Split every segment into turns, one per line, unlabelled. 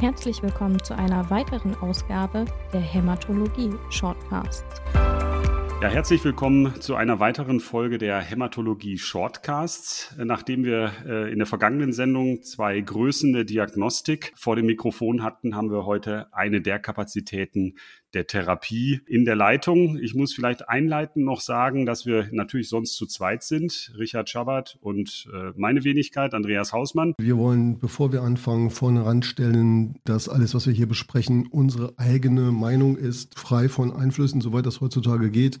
Herzlich willkommen zu einer weiteren Ausgabe der Hämatologie Shortcasts.
Ja, herzlich willkommen zu einer weiteren Folge der Hämatologie Shortcasts. Nachdem wir äh, in der vergangenen Sendung zwei Größen der Diagnostik vor dem Mikrofon hatten, haben wir heute eine der Kapazitäten der Therapie in der Leitung. Ich muss vielleicht einleitend noch sagen, dass wir natürlich sonst zu zweit sind. Richard Schabbert und äh, meine Wenigkeit, Andreas Hausmann.
Wir wollen, bevor wir anfangen, vorne ranstellen, dass alles, was wir hier besprechen, unsere eigene Meinung ist, frei von Einflüssen, soweit das heutzutage geht.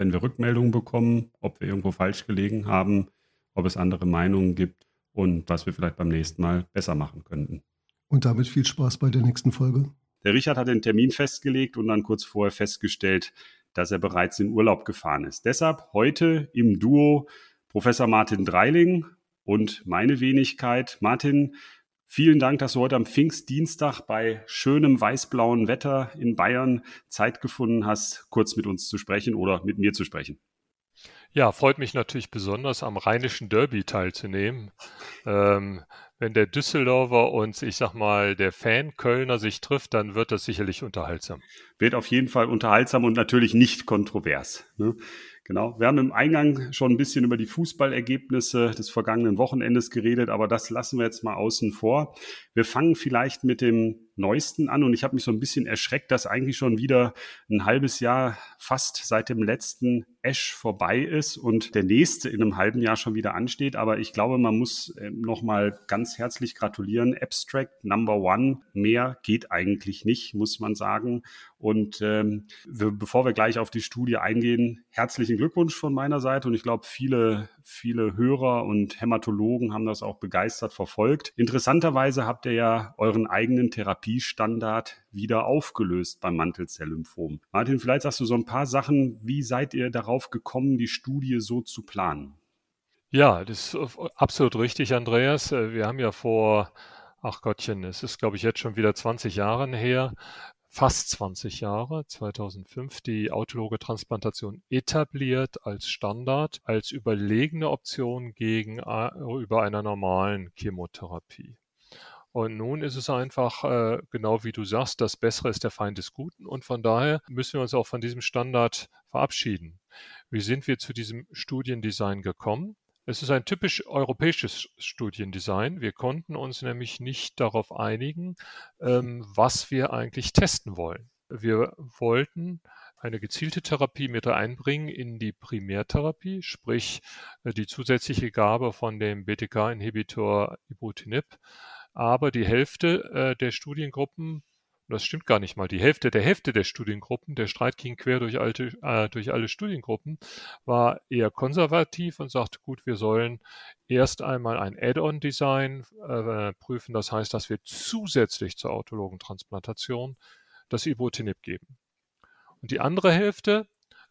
wenn wir Rückmeldungen bekommen, ob wir irgendwo falsch gelegen haben, ob es andere Meinungen gibt und was wir vielleicht beim nächsten Mal besser machen könnten.
Und damit viel Spaß bei der nächsten Folge.
Der Richard hat den Termin festgelegt und dann kurz vorher festgestellt, dass er bereits in Urlaub gefahren ist. Deshalb heute im Duo Professor Martin Dreiling und meine Wenigkeit. Martin, Vielen Dank, dass du heute am Pfingstdienstag bei schönem weißblauen Wetter in Bayern Zeit gefunden hast, kurz mit uns zu sprechen oder mit mir zu sprechen.
Ja, freut mich natürlich besonders, am rheinischen Derby teilzunehmen. Ähm, wenn der Düsseldorfer und ich sag mal der Fan Kölner sich trifft, dann wird das sicherlich unterhaltsam.
Wird auf jeden Fall unterhaltsam und natürlich nicht kontrovers. Ne? Genau. Wir haben im Eingang schon ein bisschen über die Fußballergebnisse des vergangenen Wochenendes geredet, aber das lassen wir jetzt mal außen vor. Wir fangen vielleicht mit dem neuesten an und ich habe mich so ein bisschen erschreckt, dass eigentlich schon wieder ein halbes Jahr fast seit dem letzten Ash vorbei ist und der nächste in einem halben Jahr schon wieder ansteht. Aber ich glaube, man muss ähm, noch mal ganz herzlich gratulieren. Abstract Number One. Mehr geht eigentlich nicht, muss man sagen. Und ähm, wir, bevor wir gleich auf die Studie eingehen, herzlichen Glückwunsch von meiner Seite. Und ich glaube, viele, viele Hörer und Hämatologen haben das auch begeistert verfolgt. Interessanterweise habt ihr ja euren eigenen Therapiestandard wieder aufgelöst beim Mantelzelllymphom. Martin, vielleicht sagst du so ein paar Sachen. Wie seid ihr darauf gekommen, die Studie so zu planen?
Ja, das ist absolut richtig, Andreas. Äh, wir haben ja vor ach Gottchen, es ist, glaube ich, jetzt schon wieder 20 Jahre her, fast 20 Jahre, 2005, die autologe Transplantation etabliert als Standard, als überlegene Option gegenüber einer normalen Chemotherapie. Und nun ist es einfach, äh, genau wie du sagst, das Bessere ist der Feind des Guten. Und von daher müssen wir uns auch von diesem Standard verabschieden. Wie sind wir zu diesem Studiendesign gekommen? Es ist ein typisch europäisches Studiendesign. Wir konnten uns nämlich nicht darauf einigen, ähm, was wir eigentlich testen wollen. Wir wollten eine gezielte Therapie mit einbringen in die Primärtherapie, sprich äh, die zusätzliche Gabe von dem BTK-Inhibitor Ibrutinib. Aber die Hälfte äh, der Studiengruppen das stimmt gar nicht mal. Die Hälfte der Hälfte der Studiengruppen, der Streit ging quer durch, alte, äh, durch alle Studiengruppen, war eher konservativ und sagt, gut, wir sollen erst einmal ein Add-on-Design äh, prüfen. Das heißt, dass wir zusätzlich zur autologen Transplantation das Ibrutinib geben. Und die andere Hälfte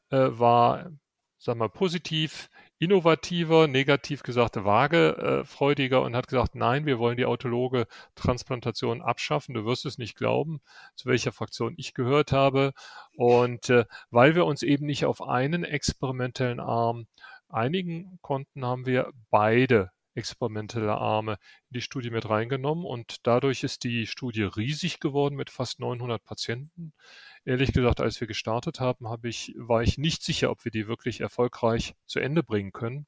äh, war, sagen wir, positiv innovativer, negativ gesagt wagefreudiger und hat gesagt, nein, wir wollen die autologe Transplantation abschaffen. Du wirst es nicht glauben, zu welcher Fraktion ich gehört habe. Und äh, weil wir uns eben nicht auf einen experimentellen Arm einigen konnten, haben wir beide experimentelle Arme in die Studie mit reingenommen und dadurch ist die Studie riesig geworden mit fast 900 Patienten. Ehrlich gesagt, als wir gestartet haben, habe ich, war ich nicht sicher, ob wir die wirklich erfolgreich zu Ende bringen können.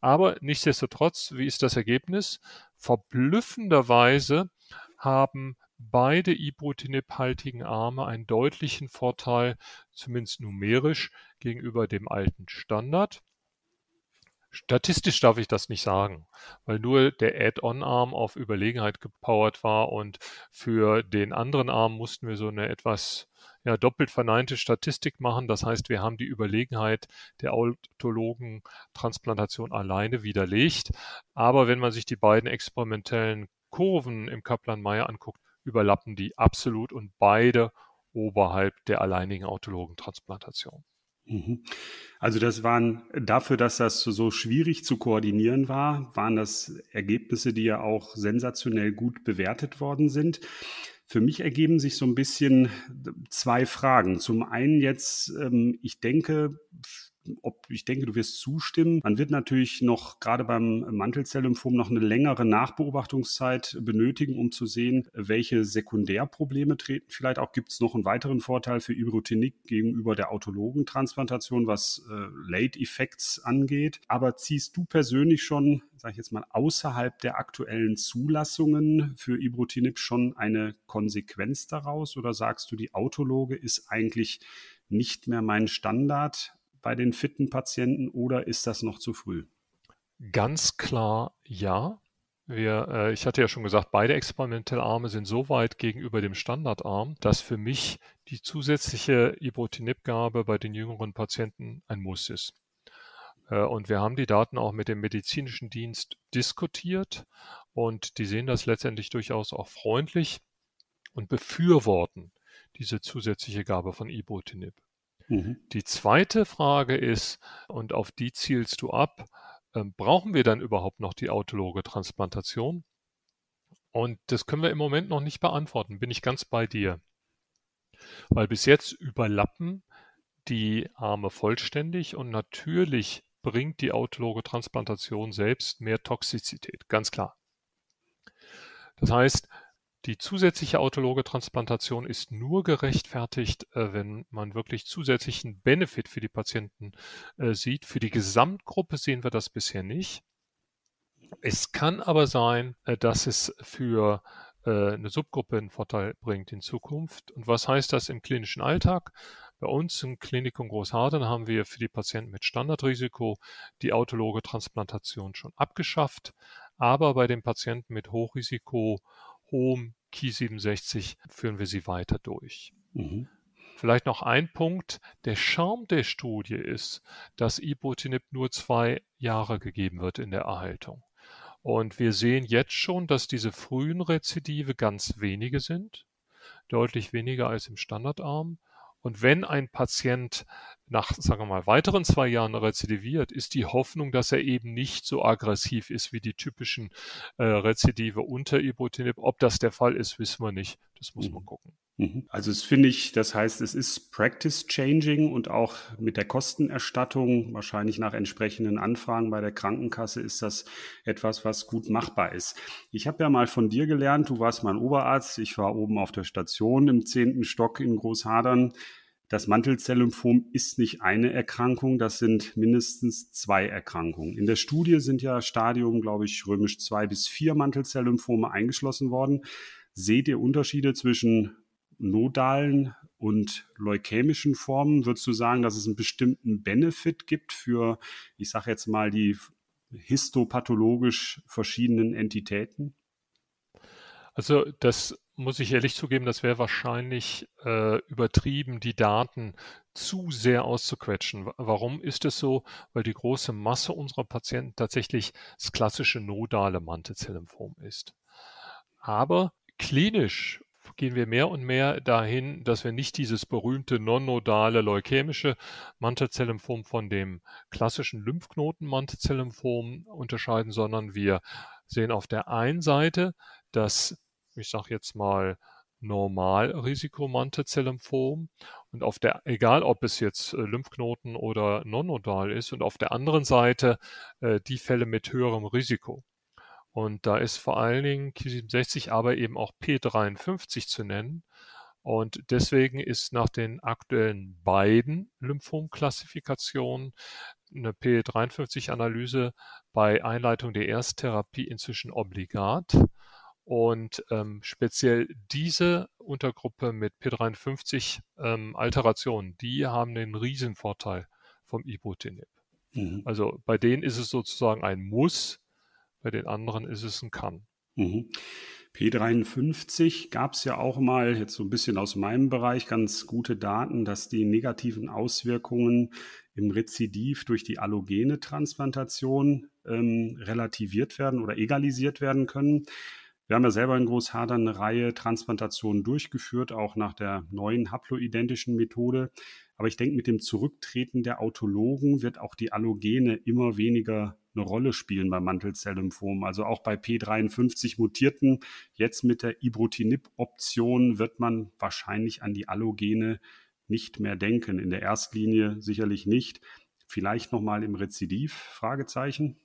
Aber nichtsdestotrotz, wie ist das Ergebnis? Verblüffenderweise haben beide Ibrutinib-haltigen Arme einen deutlichen Vorteil, zumindest numerisch, gegenüber dem alten Standard. Statistisch darf ich das nicht sagen, weil nur der Add-on-Arm auf Überlegenheit gepowert war und für den anderen Arm mussten wir so eine etwas ja, doppelt verneinte Statistik machen. Das heißt, wir haben die Überlegenheit der autologen Transplantation alleine widerlegt. Aber wenn man sich die beiden experimentellen Kurven im Kaplan-Meier anguckt, überlappen die absolut und beide oberhalb der alleinigen autologen Transplantation.
Mhm. Also das waren dafür, dass das so schwierig zu koordinieren war, waren das Ergebnisse, die ja auch sensationell gut bewertet worden sind. Für mich ergeben sich so ein bisschen zwei Fragen. Zum einen jetzt, ähm, ich denke, ob ich denke, du wirst zustimmen. Man wird natürlich noch gerade beim Mantelzelllymphom noch eine längere Nachbeobachtungszeit benötigen, um zu sehen, welche Sekundärprobleme treten. Vielleicht auch gibt es noch einen weiteren Vorteil für Ibrutinib gegenüber der autologen Transplantation, was äh, Late Effects angeht. Aber ziehst du persönlich schon, sage ich jetzt mal, außerhalb der aktuellen Zulassungen für Ibrutinib schon eine Konsequenz daraus? Oder sagst du, die Autologe ist eigentlich nicht mehr mein Standard, bei den fitten Patienten oder ist das noch zu früh?
Ganz klar ja. Wir, äh, ich hatte ja schon gesagt, beide Experimentallarme sind so weit gegenüber dem Standardarm, dass für mich die zusätzliche Ibrutinib-Gabe bei den jüngeren Patienten ein Muss ist. Äh, und wir haben die Daten auch mit dem medizinischen Dienst diskutiert und die sehen das letztendlich durchaus auch freundlich und befürworten diese zusätzliche Gabe von Ibrutinib. Mhm. Die zweite Frage ist, und auf die zielst du ab, äh, brauchen wir dann überhaupt noch die autologe Transplantation? Und das können wir im Moment noch nicht beantworten, bin ich ganz bei dir. Weil bis jetzt überlappen die Arme vollständig und natürlich bringt die autologe Transplantation selbst mehr Toxizität, ganz klar. Das heißt, die zusätzliche autologe Transplantation ist nur gerechtfertigt, äh, wenn man wirklich zusätzlichen Benefit für die Patienten äh, sieht. Für die Gesamtgruppe sehen wir das bisher nicht. Es kann aber sein, äh, dass es für eine Subgruppe einen Vorteil bringt in Zukunft. Und was heißt das im klinischen Alltag? Bei uns im Klinikum Großharden haben wir für die Patienten mit Standardrisiko die autologe Transplantation schon abgeschafft. Aber bei den Patienten mit Hochrisiko hohem Ki67 führen wir sie weiter durch. Mhm. Vielleicht noch ein Punkt. Der Charme der Studie ist, dass Ibutinib nur zwei Jahre gegeben wird in der Erhaltung. Und wir sehen jetzt schon, dass diese frühen Rezidive ganz wenige sind, deutlich weniger als im Standardarm. Und wenn ein Patient nach, sagen wir mal, weiteren zwei Jahren rezidiviert, ist die Hoffnung, dass er eben nicht so aggressiv ist wie die typischen äh, Rezidive unter Ibutinib. Ob das der Fall ist, wissen wir nicht. Das muss mhm. man gucken.
Mhm. Also es finde ich, das heißt, es ist Practice Changing und auch mit der Kostenerstattung, wahrscheinlich nach entsprechenden Anfragen bei der Krankenkasse, ist das etwas, was gut machbar ist. Ich habe ja mal von dir gelernt, du warst mein Oberarzt, ich war oben auf der Station im zehnten Stock in Großhadern. Das Mantelzelllymphom ist nicht eine Erkrankung, das sind mindestens zwei Erkrankungen. In der Studie sind ja Stadium, glaube ich, römisch zwei bis vier Mantelzelllymphome eingeschlossen worden. Seht ihr Unterschiede zwischen nodalen und leukämischen Formen? Würdest du sagen, dass es einen bestimmten Benefit gibt für, ich sage jetzt mal, die histopathologisch verschiedenen Entitäten?
Also das muss ich ehrlich zugeben, das wäre wahrscheinlich äh, übertrieben, die Daten zu sehr auszuquetschen. Warum ist es so? Weil die große Masse unserer Patienten tatsächlich das klassische nodale Mantelzelllymphom ist. Aber klinisch gehen wir mehr und mehr dahin, dass wir nicht dieses berühmte non-nodale leukämische Mantelzelllymphom von dem klassischen Lymphknoten-Mantelzelllymphom unterscheiden, sondern wir sehen auf der einen Seite das ich sage jetzt mal, Normalrisikomantelzelllymphom und auf der, egal ob es jetzt äh, Lymphknoten oder non-nodal ist und auf der anderen Seite äh, die Fälle mit höherem Risiko. Und da ist vor allen Dingen Ki67, aber eben auch P53 zu nennen. Und deswegen ist nach den aktuellen beiden Lymphomklassifikationen eine P53-Analyse bei Einleitung der Ersttherapie inzwischen obligat. Und ähm, speziell diese Untergruppe mit P53 ähm, die haben den Riesenvorteil vom Ibutinib. Mhm. Also bei denen ist es sozusagen ein Muss, bei den anderen ist es ein Kann.
Mhm. P53 gab es ja auch mal, jetzt so ein bisschen aus meinem Bereich, ganz gute Daten, dass die negativen Auswirkungen im Rezidiv durch die allogene Transplantation ähm, relativiert werden oder egalisiert werden können. Wir haben ja selber in Großhadern eine Reihe Transplantationen durchgeführt, auch nach der neuen haploidentischen Methode. Aber ich denke, mit dem Zurücktreten der Autologen wird auch die Allogene immer weniger eine Rolle spielen beim Mantelzelllymphom. Also auch bei P53 Mutierten, jetzt mit der Ibrutinib-Option wird man wahrscheinlich an die Allogene nicht mehr denken. In der Erstlinie sicherlich nicht. Vielleicht nochmal im Rezidiv? Fragezeichen.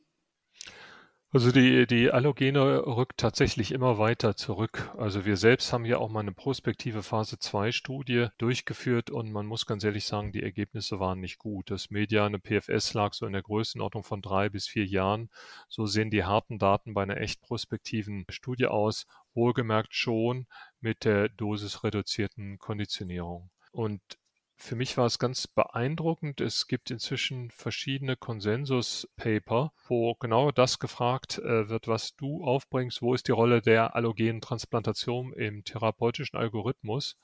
Also die, die Allogene rückt tatsächlich immer weiter zurück. Also wir selbst haben ja auch mal eine prospektive Phase 2 Studie durchgeführt und man muss ganz ehrlich sagen, die Ergebnisse waren nicht gut. Das mediane PFS lag so in der Größenordnung von drei bis vier Jahren. So sehen die harten Daten bei einer echt prospektiven Studie aus. Wohlgemerkt schon mit der dosisreduzierten Konditionierung. Und für mich war es ganz beeindruckend. Es gibt inzwischen verschiedene Konsensus-Paper, wo genau das gefragt äh, wird, was du aufbringst. Wo ist die Rolle der allogenen Transplantation im therapeutischen Algorithmus?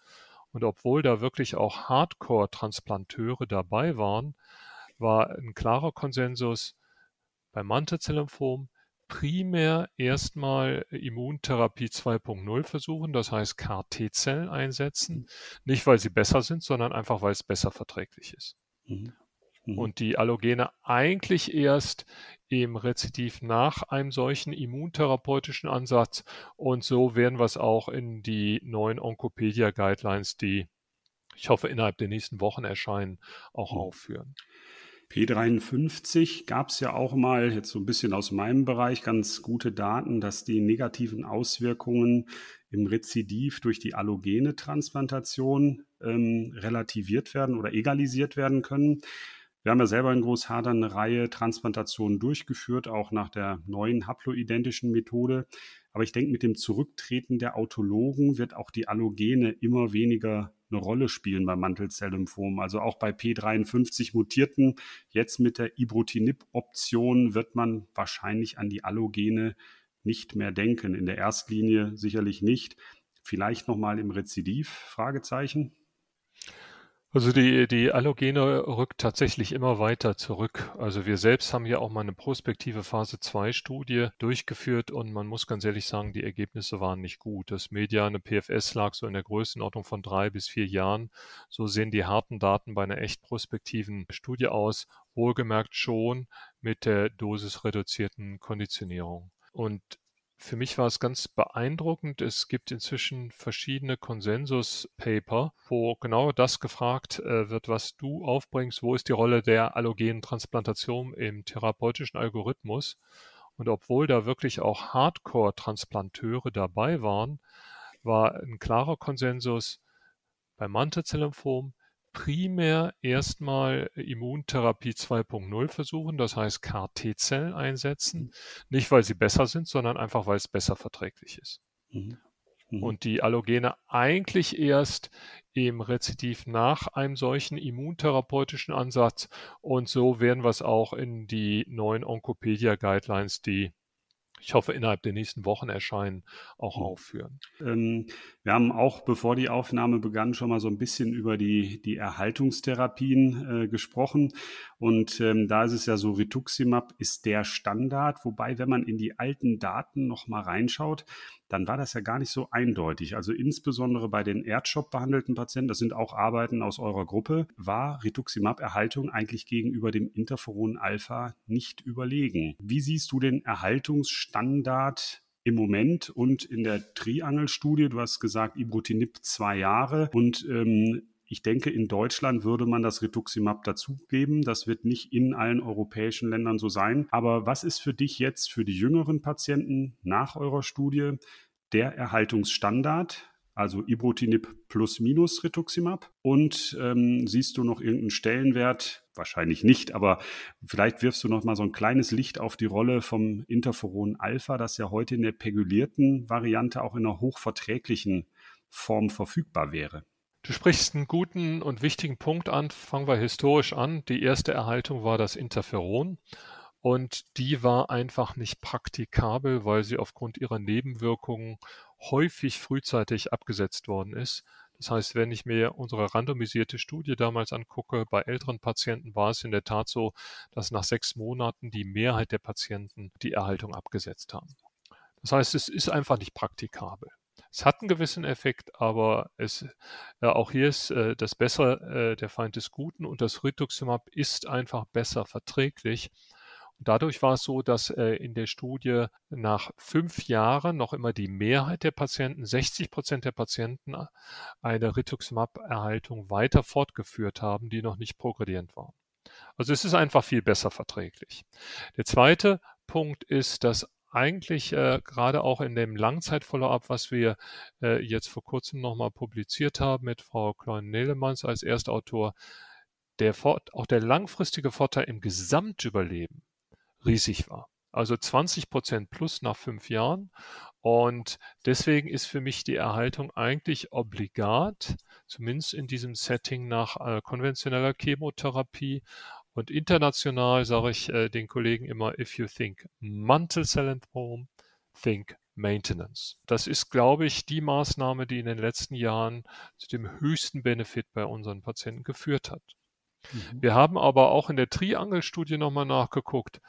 Und obwohl da wirklich auch Hardcore-Transplanteure dabei waren, war ein klarer Konsensus beim Mantelzell-Lymphom, primär erstmal Immuntherapie 2.0 versuchen, das heißt KT-Zellen einsetzen. Mhm. Nicht, weil sie besser sind, sondern einfach, weil es besser verträglich ist. Mhm. Mhm. Und die Allogene eigentlich erst im Rezidiv nach einem solchen immuntherapeutischen Ansatz. Und so werden wir es auch in die neuen Oncopedia-Guidelines, die ich hoffe innerhalb der nächsten Wochen erscheinen, auch mhm. aufführen.
P53 gab es ja auch mal, jetzt so ein bisschen aus meinem Bereich, ganz gute Daten, dass die negativen Auswirkungen im Rezidiv durch die allogene Transplantation ähm, relativiert werden oder egalisiert werden können. Wir haben ja selber in Großhadern eine Reihe Transplantationen durchgeführt, auch nach der neuen haploidentischen Methode. Aber ich denke, mit dem Zurücktreten der Autologen wird auch die Allogene immer weniger eine Rolle spielen beim Mantelzelllymphom. Also auch bei P53 Mutierten, jetzt mit der Ibrutinib-Option wird man wahrscheinlich an die Allogene nicht mehr denken. In der Erstlinie sicherlich nicht. Vielleicht nochmal im Rezidiv? Fragezeichen.
Also die, die Allogene rückt tatsächlich immer weiter zurück. Also wir selbst haben ja auch mal eine prospektive Phase 2 Studie durchgeführt und man muss ganz ehrlich sagen, die Ergebnisse waren nicht gut. Das mediane PFS lag so in der Größenordnung von drei bis vier Jahren. So sehen die harten Daten bei einer echt prospektiven Studie aus. Wohlgemerkt schon mit der dosisreduzierten Konditionierung. Und für mich war es ganz beeindruckend. Es gibt inzwischen verschiedene Konsensus-Paper, wo genau das gefragt äh, wird, was du aufbringst. Wo ist die Rolle der allogenen Transplantation im therapeutischen Algorithmus? Und obwohl da wirklich auch Hardcore-Transplanteure dabei waren, war ein klarer Konsensus beim Mantelzell-Lymphom, primär erstmal Immuntherapie 2.0 versuchen, das heißt KT-Zellen einsetzen. Mhm. Nicht, weil sie besser sind, sondern einfach, weil es besser verträglich ist. Mhm. Mhm. Und die Allogene eigentlich erst im Rezidiv nach einem solchen immuntherapeutischen Ansatz. Und so werden wir es auch in die neuen Oncopedia-Guidelines, die ich hoffe, innerhalb der nächsten Wochen erscheinen, auch mhm. aufführen.
Ähm, wir haben auch, bevor die Aufnahme begann, schon mal so ein bisschen über die, die Erhaltungstherapien äh, gesprochen. Und ähm, da ist es ja so, Rituximab ist der Standard. Wobei, wenn man in die alten Daten noch mal reinschaut, dann war das ja gar nicht so eindeutig. Also insbesondere bei den Erdshop behandelten Patienten, das sind auch Arbeiten aus eurer Gruppe, war Rituximab-Erhaltung eigentlich gegenüber dem Interferon Alpha nicht überlegen. Wie siehst du den Erhaltungsstandard im Moment und in der Triangel-Studie, du hast gesagt, Ibrutinib zwei Jahre und ähm, ich denke, in Deutschland würde man das Rituximab dazugeben. Das wird nicht in allen europäischen Ländern so sein. Aber was ist für dich jetzt für die jüngeren Patienten nach eurer Studie der Erhaltungsstandard? Also Ibrutinib plus minus Rituximab. Und ähm, siehst du noch irgendeinen Stellenwert? Wahrscheinlich nicht, aber vielleicht wirfst du noch mal so ein kleines Licht auf die Rolle vom Interferon Alpha, das ja heute in der pegulierten Variante auch in einer hochverträglichen Form verfügbar wäre.
Du sprichst einen guten und wichtigen Punkt an. Fangen wir historisch an. Die erste Erhaltung war das Interferon. Und die war einfach nicht praktikabel, weil sie aufgrund ihrer Nebenwirkungen häufig frühzeitig abgesetzt worden ist. Das heißt, wenn ich mir unsere randomisierte Studie damals angucke, bei älteren Patienten war es in der Tat so, dass nach sechs Monaten die Mehrheit der Patienten die Erhaltung abgesetzt haben. Das heißt, es ist einfach nicht praktikabel. Es hat einen gewissen Effekt, aber es, äh, auch hier ist äh, das Bessere äh, der Feind des Guten und das Rituximab ist einfach besser verträglich. Dadurch war es so, dass äh, in der Studie nach fünf Jahren noch immer die Mehrheit der Patienten, 60 Prozent der Patienten, äh, eine Rituximab-Erhaltung weiter fortgeführt haben, die noch nicht progredient waren. Also es ist einfach viel besser verträglich. Der zweite Punkt ist, dass eigentlich äh, gerade auch in dem Langzeit-Follow-up, was wir äh, jetzt vor kurzem nochmal publiziert haben mit Frau Klein-Nehlemanns als Erstautor, der auch der langfristige Vorteil im Gesamtüberleben riesig war. Also 20 Prozent plus nach fünf Jahren. Und deswegen ist für mich die Erhaltung eigentlich obligat, zumindest in diesem Setting nach äh, konventioneller Chemotherapie. Und international sage ich äh, den Kollegen immer, if you think Mantle Cell Lymphom, think Maintenance. Das ist, glaube ich, die Maßnahme, die in den letzten Jahren zu dem höchsten Benefit bei unseren Patienten geführt hat. Mhm. Wir haben aber auch in der Triangle-Studie nochmal nachgeguckt,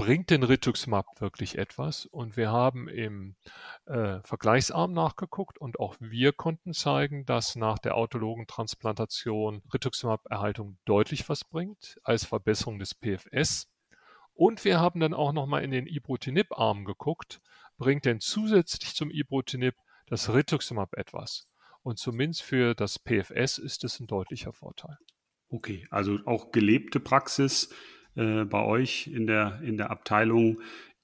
bringt denn Rituximab wirklich etwas? Und wir haben im äh, Vergleichsarm nachgeguckt und auch wir konnten zeigen, dass nach der autologen Transplantation Rituximab-Erhaltung deutlich was bringt als Verbesserung des PFS. Und wir haben dann auch nochmal in den Ibrutinib-Arm geguckt, bringt denn zusätzlich zum Ibrutinib das Rituximab etwas? Und zumindest für das PFS ist es ein deutlicher Vorteil.
Okay, also auch gelebte Praxis äh, bei euch in der, in der Abteilung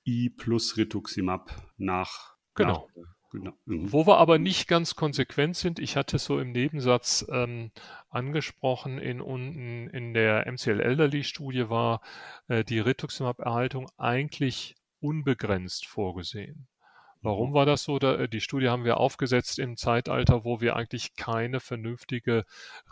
I plus Rituximab nach.
Genau. Nach, genau. Mhm. Wo wir aber nicht ganz konsequent sind, ich hatte es so im Nebensatz ähm, angesprochen, in, unten in der MCL Elderly Studie war äh, die Rituximab-Erhaltung eigentlich unbegrenzt vorgesehen. Warum mhm. war das so? Äh, die Studie haben wir aufgesetzt im Zeitalter, wo wir eigentlich keine vernünftige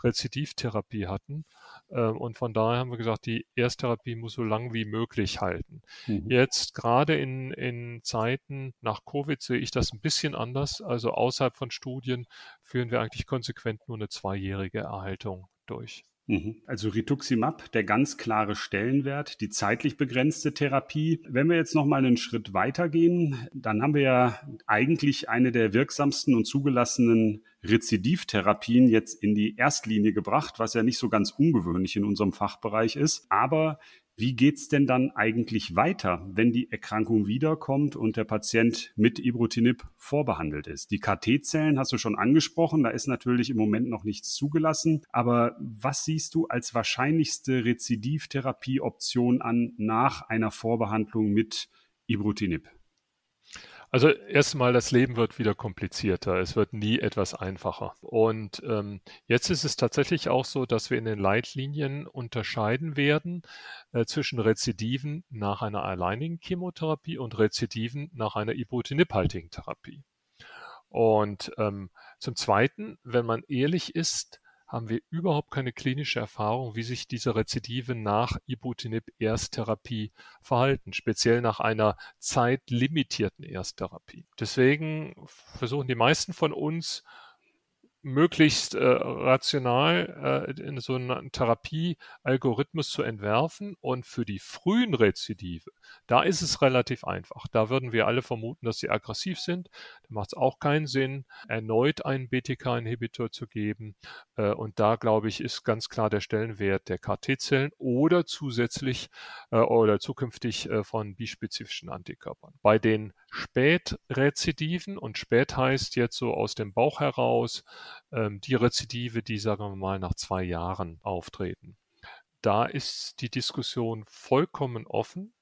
Rezidivtherapie hatten. Ähm, und von daher haben wir gesagt, die Ersttherapie muss so lang wie möglich halten. Mhm. Jetzt gerade in, in Zeiten nach Covid sehe ich das ein bisschen anders. Also außerhalb von Studien führen wir eigentlich konsequent nur eine zweijährige Erhaltung durch.
Mhm. Also Rituximab, der ganz klare Stellenwert, die zeitlich begrenzte Therapie. Wenn wir jetzt noch mal einen Schritt weitergehen, dann haben wir ja eigentlich eine der wirksamsten und zugelassenen Rezidivtherapien jetzt in die Erstlinie gebracht, was ja nicht so ganz ungewöhnlich in unserem Fachbereich ist. Aber wie geht's denn dann eigentlich weiter, wenn die Erkrankung wiederkommt und der Patient mit Ibrutinib vorbehandelt ist? Die KT-Zellen hast du schon angesprochen, da ist natürlich im Moment noch nichts zugelassen. Aber was siehst du als wahrscheinlichste Rezidivtherapieoption an nach einer Vorbehandlung mit Ibrutinib?
Also erstmal, das Leben wird wieder komplizierter. Es wird nie etwas einfacher. Und ähm, jetzt ist es tatsächlich auch so, dass wir in den Leitlinien unterscheiden werden äh, zwischen Rezidiven nach einer alleinigen Chemotherapie und Rezidiven nach einer Ibrutinib-haltigen Therapie. Und ähm, zum Zweiten, wenn man ehrlich ist, haben wir überhaupt keine klinische Erfahrung, wie sich diese Rezidive nach Ibrutinib-Ersttherapie verhalten, speziell nach einer zeitlimitierten Ersttherapie. Deswegen versuchen die meisten von uns möglichst äh, rational äh, in so einen Therapiealgorithmus zu entwerfen. Und für die frühen Rezidive, da ist es relativ einfach. Da würden wir alle vermuten, dass sie aggressiv sind. Da macht es auch keinen Sinn, erneut einen BTK-Inhibitor zu geben. Äh, und da, glaube ich, ist ganz klar der Stellenwert der KT-Zellen oder zusätzlich äh, oder zukünftig äh, von bispezifischen Antikörpern. Bei den Spätrezidiven und spät heißt jetzt so aus dem Bauch heraus ähm, die Rezidive, die sagen wir mal nach zwei Jahren auftreten. Da ist die Diskussion vollkommen offen.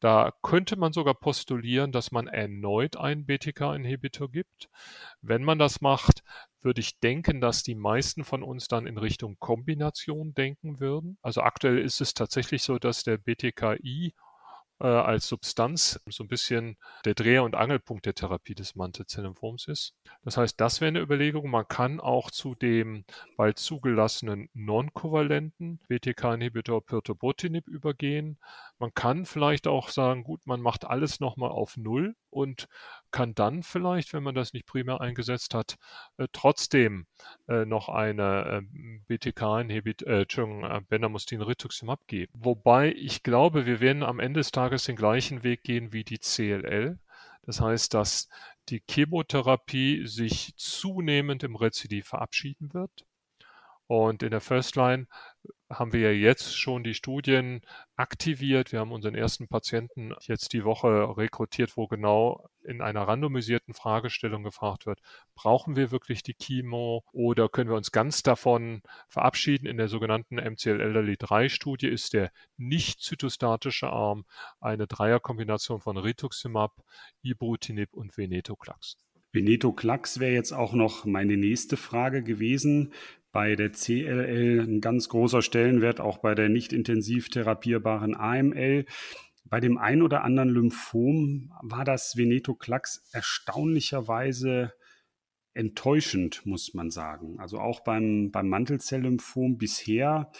Da könnte man sogar postulieren, dass man erneut einen BTK-Inhibitor gibt. Wenn man das macht, würde ich denken, dass die meisten von uns dann in Richtung Kombination denken würden. Also aktuell ist es tatsächlich so, dass der BTKI äh, als Substanz so ein bisschen der Dreh- und Angelpunkt der Therapie des Mantelzellenlymphoms ist. Das heißt, das wäre eine Überlegung. Man kann auch zu dem bald zugelassenen non-kovalenten BTK-Inhibitor Pirtobrutinib übergehen. Man kann vielleicht auch sagen, gut, man macht alles nochmal auf Null und kann dann vielleicht, wenn man das nicht primär eingesetzt hat, äh, trotzdem äh, noch eine äh, BTK-Inhibit, äh, äh, Bendamustine Rituximab geben. Wobei ich glaube, wir werden am Ende des Tages den gleichen Weg gehen wie die CLL Das heißt, dass die Chemotherapie sich zunehmend im Rezidiv verabschieden wird. Und in der First Line haben wir ja jetzt schon die Studien aktiviert. Wir haben unseren ersten Patienten jetzt die Woche rekrutiert, wo genau in einer randomisierten Fragestellung gefragt wird, brauchen wir wirklich die Chemo oder können wir uns ganz davon verabschieden? In der sogenannten MCL Elderly 3 Studie ist der nicht zytostatische Arm eine Dreierkombination von Rituximab, Ibrutinib und Venetoclax.
Venetoclax wäre jetzt auch noch meine nächste Frage gewesen bei der CLL ein ganz großer Stellenwert, auch bei der nicht intensiv therapierbaren AML. Bei dem ein oder anderen Lymphom war das Venetoclax erstaunlicherweise enttäuschend, muss man sagen. Also auch beim, beim Mantelzelllymphom bisher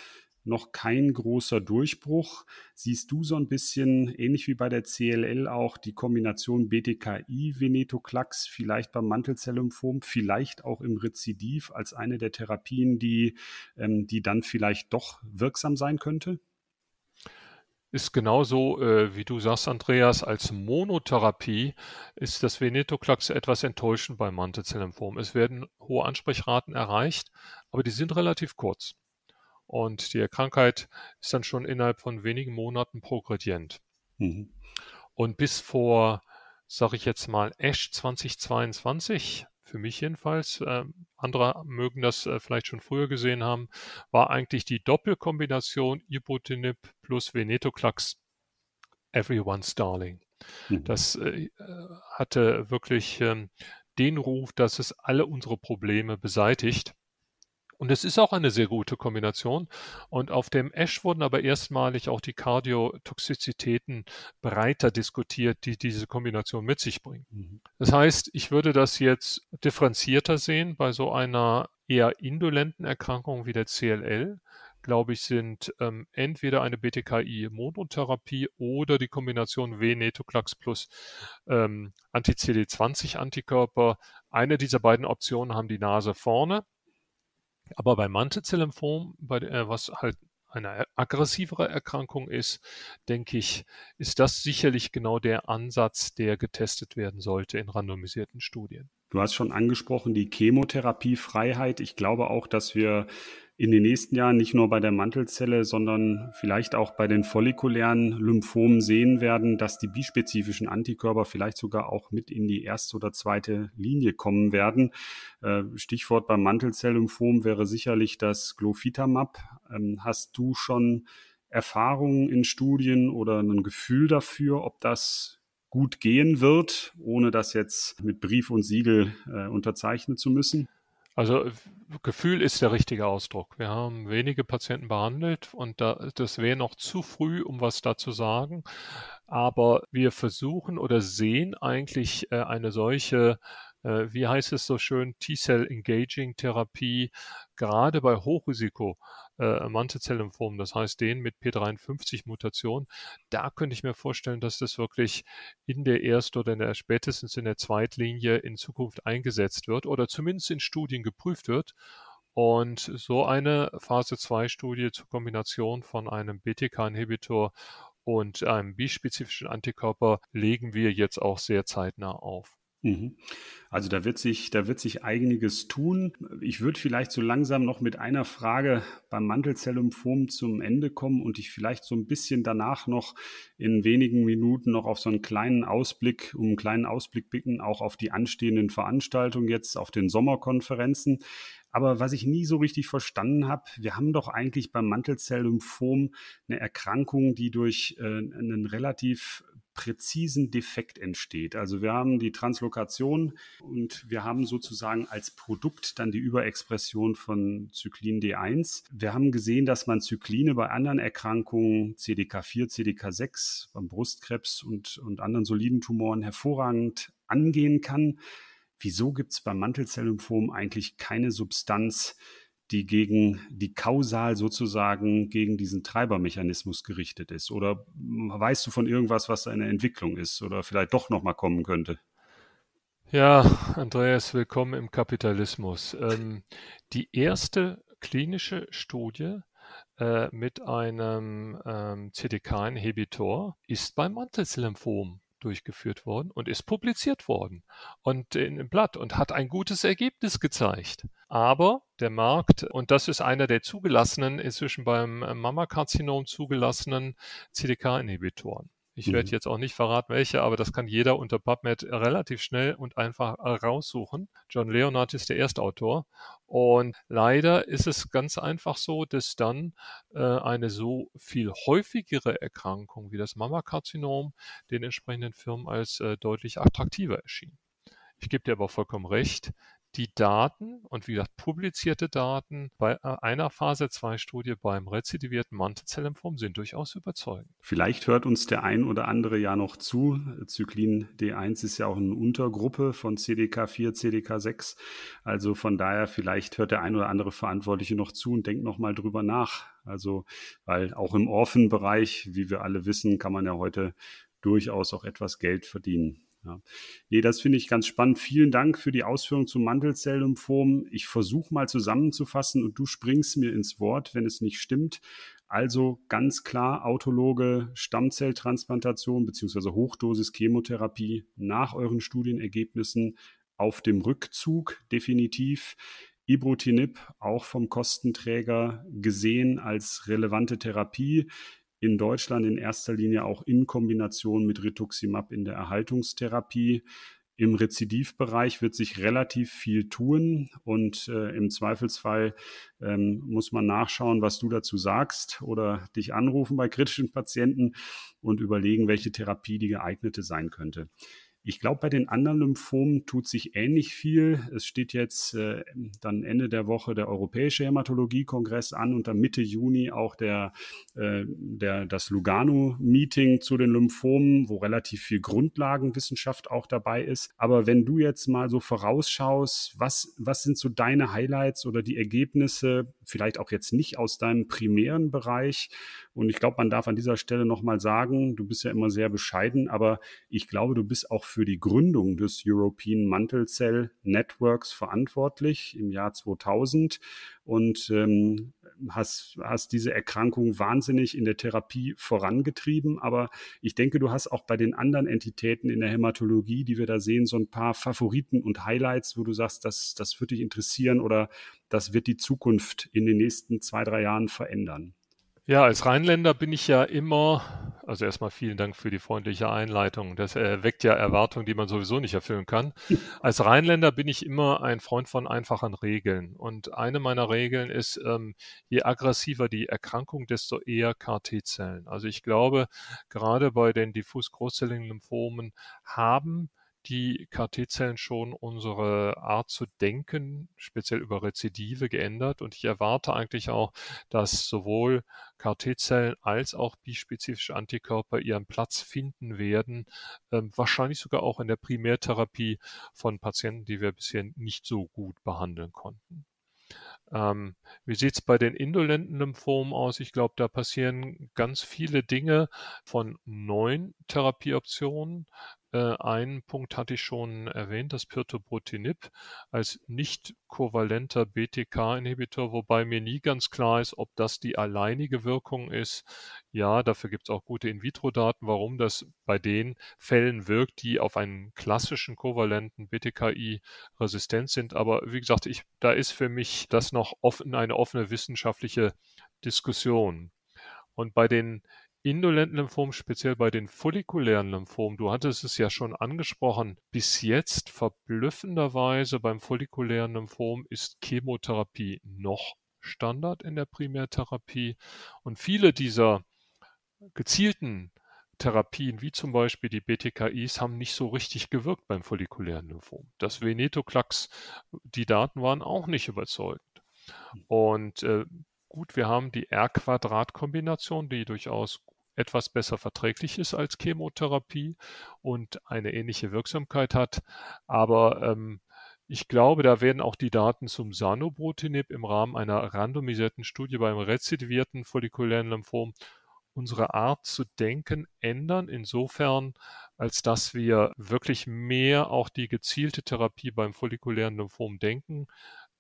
noch kein großer Durchbruch. Siehst du so ein bisschen, ähnlich wie bei der CLL, auch die Kombination BTKI, Venetoclax, vielleicht beim Mantelzelllymphom, vielleicht auch im Rezidiv als eine der Therapien, die, ähm, die dann vielleicht doch wirksam sein könnte?
ist genauso, äh, wie du sagst, Andreas, als Monotherapie ist das Venetoclax etwas enttäuschend beim Mantelzelllymphom. Es werden hohe Ansprechraten erreicht, aber die sind relativ kurz. Und die Krankheit ist dann schon innerhalb von wenigen Monaten progredient. Mhm. Und bis vor, sage ich jetzt mal, Ash 2022, für mich jedenfalls, äh, andere mögen das äh, vielleicht schon früher gesehen haben, war eigentlich die Doppelkombination Ibutinib plus Venetoclax everyone's darling. Mhm. Das äh, hatte wirklich ähm, den Ruf, dass es alle unsere Probleme beseitigt. Und es ist auch eine sehr gute Kombination. Und auf dem Ash wurden aber erstmalig auch die Kardiotoxizitäten breiter diskutiert, die diese Kombination mit sich bringt. Mhm. Das heißt, ich würde das jetzt differenzierter sehen bei so einer eher indolenten Erkrankung wie der CLL glaube ich, sind ähm, entweder eine BTKI-Monotherapie oder die Kombination Venetoclax plus ähm, Anti-CD20-Antikörper. Eine dieser beiden Optionen haben die Nase vorne. Aber bei Mantelzellymphom, bei, äh, was halt eine aggressivere Erkrankung ist, denke ich, ist das sicherlich genau der Ansatz, der getestet werden sollte in randomisierten Studien.
Du hast schon angesprochen, die Chemotherapiefreiheit. Ich glaube auch, dass wir in den nächsten Jahren nicht nur bei der Mantelzelle, sondern vielleicht auch bei den follikulären Lymphomen sehen werden, dass die bispezifischen Antikörper vielleicht sogar auch mit in die erste oder zweite Linie kommen werden. Äh, Stichwort beim Mantelzelllymphom wäre sicherlich das Glofitamab. Ähm, hast du schon Erfahrungen in Studien oder ein Gefühl dafür, ob das gut gehen wird, ohne das jetzt mit Brief und Siegel äh, unterzeichnen zu müssen?
Also Gefühl ist der richtige Ausdruck. Wir haben wenige Patienten behandelt und da, das wäre noch zu früh, um was da zu sagen. Aber wir versuchen oder sehen eigentlich äh, eine solche äh, wie heißt es so schön, T-Cell-Engaging-Therapie, gerade bei Hochrisiko äh, Mantelzelllymphom, das heißt den mit P53-Mutation, da könnte ich mir vorstellen, dass das wirklich in der Erst- oder in der, spätestens in der Zweitlinie in Zukunft eingesetzt wird oder zumindest in Studien geprüft wird. Und so eine Phase-2-Studie zur Kombination von einem BTK-Inhibitor und einem bispezifischen Antikörper legen wir jetzt auch sehr zeitnah auf.
Mhm. Also da wird sich, da wird sich einiges tun. Ich würde vielleicht so langsam noch mit einer Frage beim Mantelzelllymphom zum Ende kommen und ich vielleicht so ein bisschen danach noch in wenigen Minuten noch auf so einen kleinen Ausblick, um einen kleinen Ausblick bitten, auch auf die anstehenden Veranstaltungen jetzt auf den Sommerkonferenzen. Aber was ich nie so richtig verstanden habe, wir haben doch eigentlich beim Mantelzelllymphom eine Erkrankung, die durch äh, einen relativ präzisen Defekt entsteht. Also wir haben die Translokation und wir haben sozusagen als Produkt dann die Überexpression von Zyklin D1. Wir haben gesehen, dass man Zykline bei anderen Erkrankungen, CDK4, CDK6, beim Brustkrebs und, und anderen soliden Tumoren hervorragend angehen kann. Wieso gibt es beim Mantelzelllymphom eigentlich keine Substanz, die gegen die kausal sozusagen gegen diesen Treibermechanismus gerichtet ist? Oder weißt du von irgendwas, was eine Entwicklung ist oder vielleicht doch noch mal kommen könnte?
Ja, Andreas, willkommen im Kapitalismus. Ähm, die erste klinische Studie äh, mit einem ähm, CDK-Inhibitor ist beim Mantelzellymphom durchgeführt worden und ist publiziert worden und in, im Blatt und hat ein gutes Ergebnis gezeigt. Aber der Markt, und das ist einer der zugelassenen, inzwischen beim Mammakarzinom zugelassenen CDK-Inhibitoren. Ich mhm. werde jetzt auch nicht verraten, welche, aber das kann jeder unter PubMed relativ schnell und einfach raussuchen. John Leonard ist der Erstautor. Und leider ist es ganz einfach so, dass dann äh, eine so viel häufigere Erkrankung wie das Mammakarzinom den entsprechenden Firmen als äh, deutlich attraktiver erschien. Ich gebe dir aber vollkommen recht, die Daten und wie gesagt publizierte Daten bei äh, einer Phase 2 Studie beim rezidivierten Mantelzellenform sind durchaus überzeugend.
Vielleicht hört uns der ein oder andere ja noch zu. Zyklin D1 ist ja auch eine Untergruppe von CDK4, CDK6. Also von daher vielleicht hört der ein oder andere Verantwortliche noch zu und denkt noch mal drüber nach. Also, weil auch im Orphan-Bereich, wie wir alle wissen, kann man ja heute durchaus auch etwas Geld verdienen. Ja. Nee, das finde ich ganz spannend. Vielen Dank für die Ausführung zum Mantelzell-Lymphom. Ich versuche mal zusammenzufassen und du springst mir ins Wort, wenn es nicht stimmt. Also ganz klar autologe Stammzelltransplantation bzw. Hochdosis Chemotherapie nach euren Studienergebnissen auf dem Rückzug definitiv. Ibrutinib auch vom Kostenträger gesehen als relevante Therapie in Deutschland in erster Linie auch in Kombination mit Rituximab in der Erhaltungstherapie. Im Rezidivbereich wird sich relativ viel tun und äh, im Zweifelsfall ähm, muss man nachschauen, was du dazu sagst oder dich anrufen bei kritischen Patienten und überlegen, welche Therapie die geeignete sein könnte. Ich glaube, bei den anderen Lymphomen tut sich ähnlich viel. Es steht jetzt äh, dann Ende der Woche der Europäische Hämatologie-Kongress an und dann Mitte Juni auch der, äh, der, das Lugano-Meeting zu den Lymphomen, wo relativ viel Grundlagenwissenschaft auch dabei ist. Aber wenn du jetzt mal so vorausschaust, was, was sind so deine Highlights oder die Ergebnisse, vielleicht auch jetzt nicht aus deinem primären Bereich? Und ich glaube, man darf an dieser Stelle nochmal sagen, du bist ja immer sehr bescheiden, aber ich glaube, du bist auch für die Gründung des European Mantle Cell Networks verantwortlich im Jahr 2000 und ähm, hast, hast diese Erkrankung wahnsinnig in der Therapie vorangetrieben. Aber ich denke, du hast auch bei den anderen Entitäten in der Hämatologie, die wir da sehen, so ein paar Favoriten und Highlights, wo du sagst, das, das würde dich interessieren oder das wird die Zukunft in den nächsten zwei, drei Jahren verändern.
Ja, als Rheinländer bin ich ja immer, also erstmal vielen Dank für die freundliche Einleitung. Das erweckt ja Erwartungen, die man sowieso nicht erfüllen kann. Als Rheinländer bin ich immer ein Freund von einfachen Regeln. Und eine meiner Regeln ist, ähm, je aggressiver die Erkrankung, desto eher KT-Zellen. Also ich glaube, gerade bei den diffus großzelligen Lymphomen haben die KT-Zellen schon unsere Art zu denken, speziell über Rezidive, geändert. Und ich erwarte eigentlich auch, dass sowohl KT-Zellen als auch bispezifische Antikörper ihren Platz finden werden, ähm, wahrscheinlich sogar auch in der Primärtherapie von Patienten, die wir bisher nicht so gut behandeln konnten. Ähm, wie sieht es bei den indolenten Lymphomen aus? Ich glaube, da passieren ganz viele Dinge von neuen Therapieoptionen einen Punkt hatte ich schon erwähnt, das Pirtobrutinib als nicht kovalenter BTK-Inhibitor, wobei mir nie ganz klar ist, ob das die alleinige Wirkung ist. Ja, dafür gibt es auch gute In-vitro-Daten, warum das bei den Fällen wirkt, die auf einen klassischen kovalenten BTKI resistent sind. Aber wie gesagt, ich, da ist für mich das noch offen, eine offene wissenschaftliche Diskussion. Und bei den indolenten Lymphomen, speziell bei den follikulären Lymphomen, du hattest es ja schon angesprochen, bis jetzt verblüffenderweise beim follikulären Lymphom ist Chemotherapie noch Standard in der Primärtherapie und viele dieser gezielten Therapien, wie zum Beispiel die BTKIs, haben nicht so richtig gewirkt beim follikulären Lymphom. Das Venetoclax, die Daten waren auch nicht überzeugend. Und äh, gut, wir haben die R-Quadrat-Kombination, die durchaus etwas besser verträglich ist als Chemotherapie und eine ähnliche Wirksamkeit hat. Aber ähm, ich glaube, da werden auch die Daten zum Sanobrutinib im Rahmen einer randomisierten Studie beim rezidivierten follikulären Lymphom unsere Art zu denken ändern, insofern, als dass wir wirklich mehr auch die gezielte Therapie beim follikulären Lymphom denken.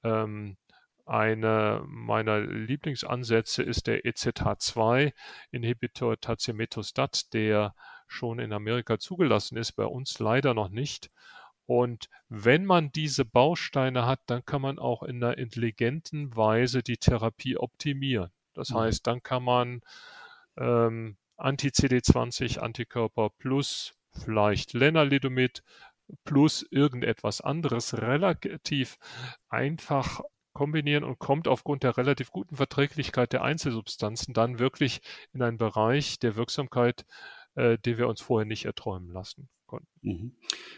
Ähm, einer meiner Lieblingsansätze ist der EZH2-Inhibitor Tazemetostat, der schon in Amerika zugelassen ist, bei uns leider noch nicht. Und wenn man diese Bausteine hat, dann kann man auch in einer intelligenten Weise die Therapie optimieren. Das mhm. heißt, dann kann man ähm, Anti-CD20 Antikörper plus vielleicht Lenalidomid plus irgendetwas anderes relativ einfach kombinieren und kommt aufgrund der relativ guten Verträglichkeit der Einzelsubstanzen dann wirklich in einen Bereich der Wirksamkeit, äh, den wir uns vorher nicht erträumen lassen konnten.
Mhm.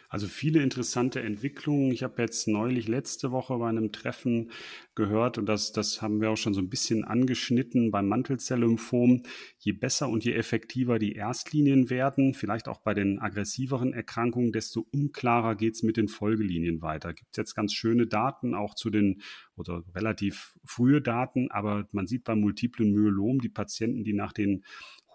Also viele interessante Entwicklungen. Ich habe jetzt neulich letzte Woche bei einem Treffen gehört und das, das haben wir auch schon so ein bisschen angeschnitten beim Mantelzelllymphom. Je besser und je effektiver die Erstlinien werden, vielleicht auch bei den aggressiveren Erkrankungen, desto unklarer geht es mit den Folgelinien weiter. Gibt es jetzt ganz schöne Daten auch zu den oder relativ frühe Daten, aber man sieht beim multiplen Myelom die Patienten, die nach den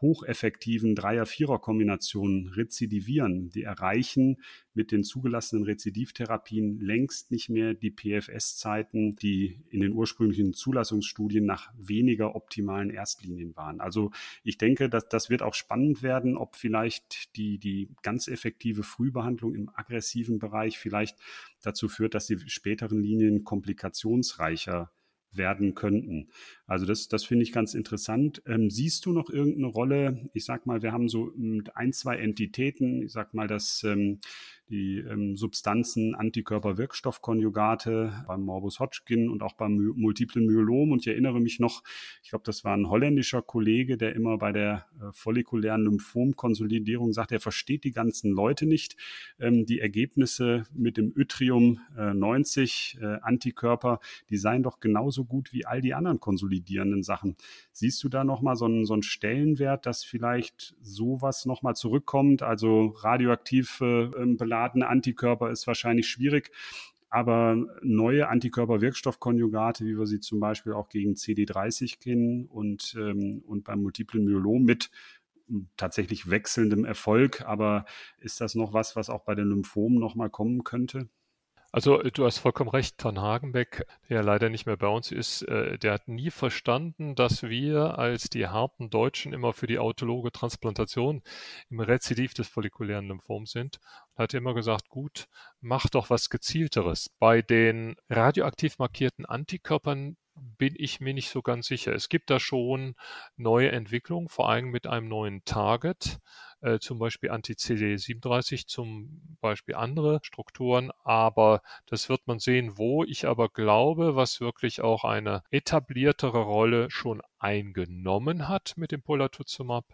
hocheffektiven Dreier-Vierer-Kombinationen rezidivieren, die erreichen mit den zugelassenen Rezidivtherapien längst nicht mehr die PFS-Zeiten, die in den ursprünglichen Zulassungsstudien nach weniger optimalen Erstlinien waren. Also ich denke, dass das wird auch spannend werden, ob vielleicht die, die ganz effektive Frühbehandlung im aggressiven Bereich vielleicht dazu führt, dass die späteren Linien komplikationsreicher werden könnten. Also das, das finde ich ganz interessant. Ähm, siehst du noch irgendeine Rolle? Ich sag mal, wir haben so hm, ein, zwei Entitäten. Ich sag mal, dass ähm, die ähm, Substanzen Antikörper-Wirkstoffkonjugate beim Morbus Hodgkin und auch beim multiplen Myelom. Und ich erinnere mich noch, ich glaube, das war ein holländischer Kollege, der immer bei der äh, follikulären Lymphomkonsolidierung sagt, er versteht die ganzen Leute nicht. Ähm, die Ergebnisse mit dem Yttrium äh, 90 äh, Antikörper, die seien doch genauso gut wie all die anderen konsolidierenden Sachen. Siehst du da nochmal so einen, so einen Stellenwert, dass vielleicht sowas nochmal zurückkommt? Also radioaktive äh, beladene Antikörper ist wahrscheinlich schwierig. Aber neue Antikörperwirkstoffkonjugate, wie wir sie zum Beispiel auch gegen CD30 kennen und, ähm, und beim multiplen Myelom mit tatsächlich wechselndem Erfolg. Aber ist das noch was, was auch bei den Lymphomen nochmal kommen könnte?
Also du hast vollkommen recht, Van Hagenbeck, der leider nicht mehr bei uns ist, äh, der hat nie verstanden, dass wir als die harten Deutschen immer für die autologe Transplantation im Rezidiv des follikulären Lymphoms sind. Und hat immer gesagt, gut, mach doch was gezielteres. Bei den radioaktiv markierten Antikörpern bin ich mir nicht so ganz sicher. Es gibt da schon neue Entwicklungen, vor allem mit einem neuen Target äh, zum Beispiel Anti-CD37, zum Beispiel andere Strukturen, aber das wird man sehen, wo ich aber glaube, was wirklich auch eine etabliertere Rolle schon eingenommen hat mit dem Polatuzumab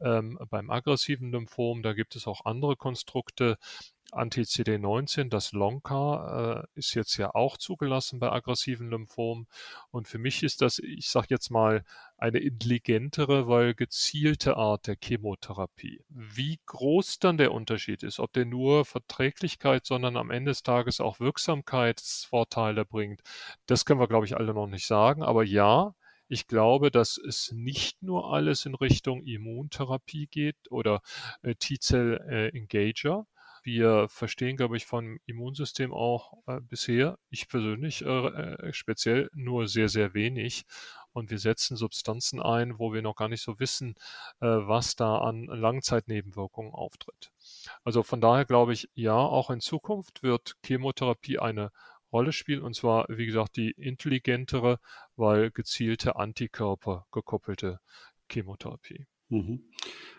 ähm, beim aggressiven Lymphom. Da gibt es auch andere Konstrukte, Anti-CD19, das Lonca äh, ist jetzt ja auch zugelassen bei aggressiven Lymphomen. Und für mich ist das, ich sage jetzt mal, eine intelligentere, weil gezielte Art der Chemotherapie. Wie groß dann der Unterschied ist, ob der nur Verträglichkeit, sondern am Ende des Tages auch Wirksamkeitsvorteile bringt, das können wir, glaube ich, alle noch nicht sagen. Aber ja, ich glaube, dass es nicht nur alles in Richtung Immuntherapie geht oder äh, T-Cell-Engager, wir verstehen, glaube ich, vom Immunsystem auch äh, bisher, ich persönlich äh, äh, speziell, nur sehr, sehr wenig. Und wir setzen Substanzen ein, wo wir noch gar nicht so wissen, äh, was da an Langzeitnebenwirkungen auftritt. Also von daher glaube ich, ja, auch in Zukunft wird Chemotherapie eine Rolle spielen, und zwar, wie gesagt, die intelligentere, weil gezielte Antikörper gekoppelte Chemotherapie.
Mhm.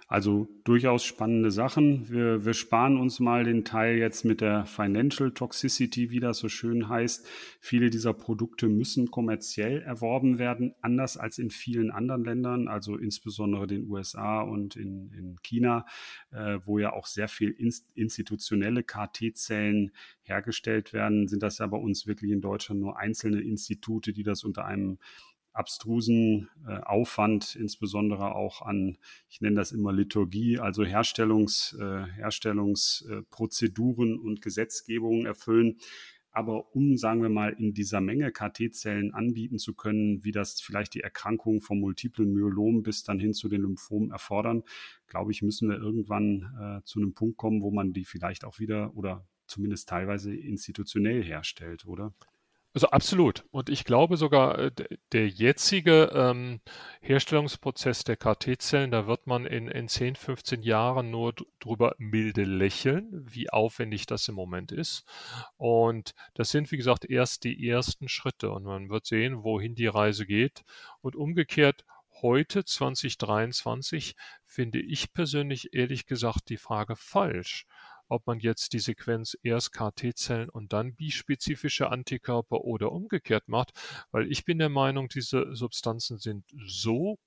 Also durchaus spannende Sachen. Wir, wir sparen uns mal den Teil jetzt mit der Financial Toxicity, wie das so schön heißt. Viele dieser Produkte müssen kommerziell erworben werden, anders als in vielen anderen Ländern, also insbesondere den USA und in, in China, äh, wo ja auch sehr viel institutionelle KT-Zellen hergestellt werden, sind das ja bei uns wirklich in Deutschland nur einzelne Institute, die das unter einem abstrusen äh, Aufwand, insbesondere auch an, ich nenne das immer Liturgie, also Herstellungs, äh, Herstellungsprozeduren und Gesetzgebungen erfüllen. Aber um, sagen wir mal, in dieser Menge KT-Zellen anbieten zu können, wie das vielleicht die Erkrankungen vom multiplen Myelom bis dann hin zu den Lymphomen erfordern, glaube ich, müssen wir irgendwann äh, zu einem Punkt kommen, wo man die vielleicht auch wieder oder zumindest teilweise institutionell herstellt, oder?
Also absolut. Und ich glaube sogar, äh, der jetzige ähm, Herstellungsprozess der KT-Zellen, da wird man in, in 10, 15 Jahren nur drüber milde lächeln, wie aufwendig das im Moment ist. Und das sind, wie gesagt, erst die ersten Schritte. Und man wird sehen, wohin die Reise geht. Und umgekehrt, heute 2023 finde ich persönlich ehrlich gesagt die Frage falsch ob man jetzt die Sequenz erst KT-Zellen und dann bispezifische Antikörper oder umgekehrt macht, weil ich bin der Meinung, diese Substanzen sind so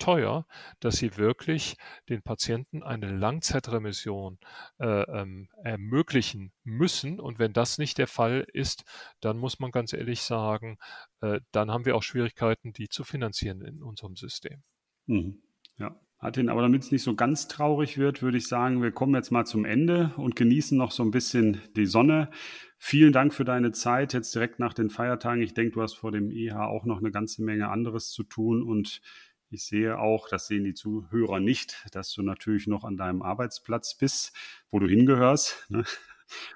teuer, dass sie wirklich den Patienten eine Langzeitremission äh, ähm, ermöglichen müssen. Und wenn das nicht der Fall ist, dann muss man ganz ehrlich sagen, äh, dann haben wir auch Schwierigkeiten, die zu finanzieren in unserem System.
Mhm. Ja. Martin, aber damit es nicht so ganz traurig wird, würde ich sagen, wir kommen jetzt mal zum Ende und genießen noch so ein bisschen die Sonne. Vielen Dank für deine Zeit jetzt direkt nach den Feiertagen. Ich denke, du hast vor dem EH auch noch eine ganze Menge anderes zu tun und ich sehe auch, das sehen die Zuhörer nicht, dass du natürlich noch an deinem Arbeitsplatz bist, wo du hingehörst. Ne?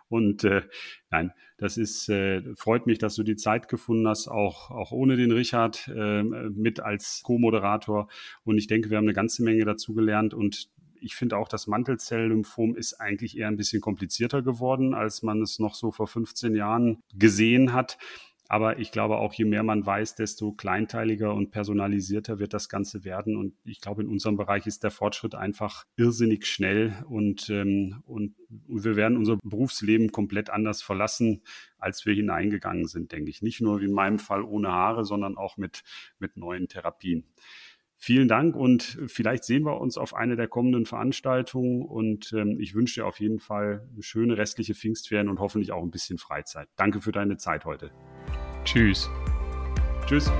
Und äh, nein, das ist, äh, freut mich, dass du die Zeit gefunden hast, auch, auch ohne den Richard äh, mit als Co-Moderator. Und ich denke, wir haben eine ganze Menge dazu gelernt und ich finde auch, das Mantelzell-Lymphom ist eigentlich eher ein bisschen komplizierter geworden, als man es noch so vor 15 Jahren gesehen hat. Aber ich glaube auch, je mehr man weiß, desto kleinteiliger und personalisierter wird das Ganze werden. Und ich glaube, in unserem Bereich ist der Fortschritt einfach irrsinnig schnell und, ähm, und wir werden unser Berufsleben komplett anders verlassen, als wir hineingegangen sind, denke ich. Nicht nur wie in meinem Fall ohne Haare, sondern auch mit, mit neuen Therapien. Vielen Dank und vielleicht sehen wir uns auf eine der kommenden Veranstaltungen und ähm, ich wünsche dir auf jeden Fall schöne restliche Pfingstferien und hoffentlich auch ein bisschen Freizeit. Danke für deine Zeit heute.
Tschüss.
Tschüss.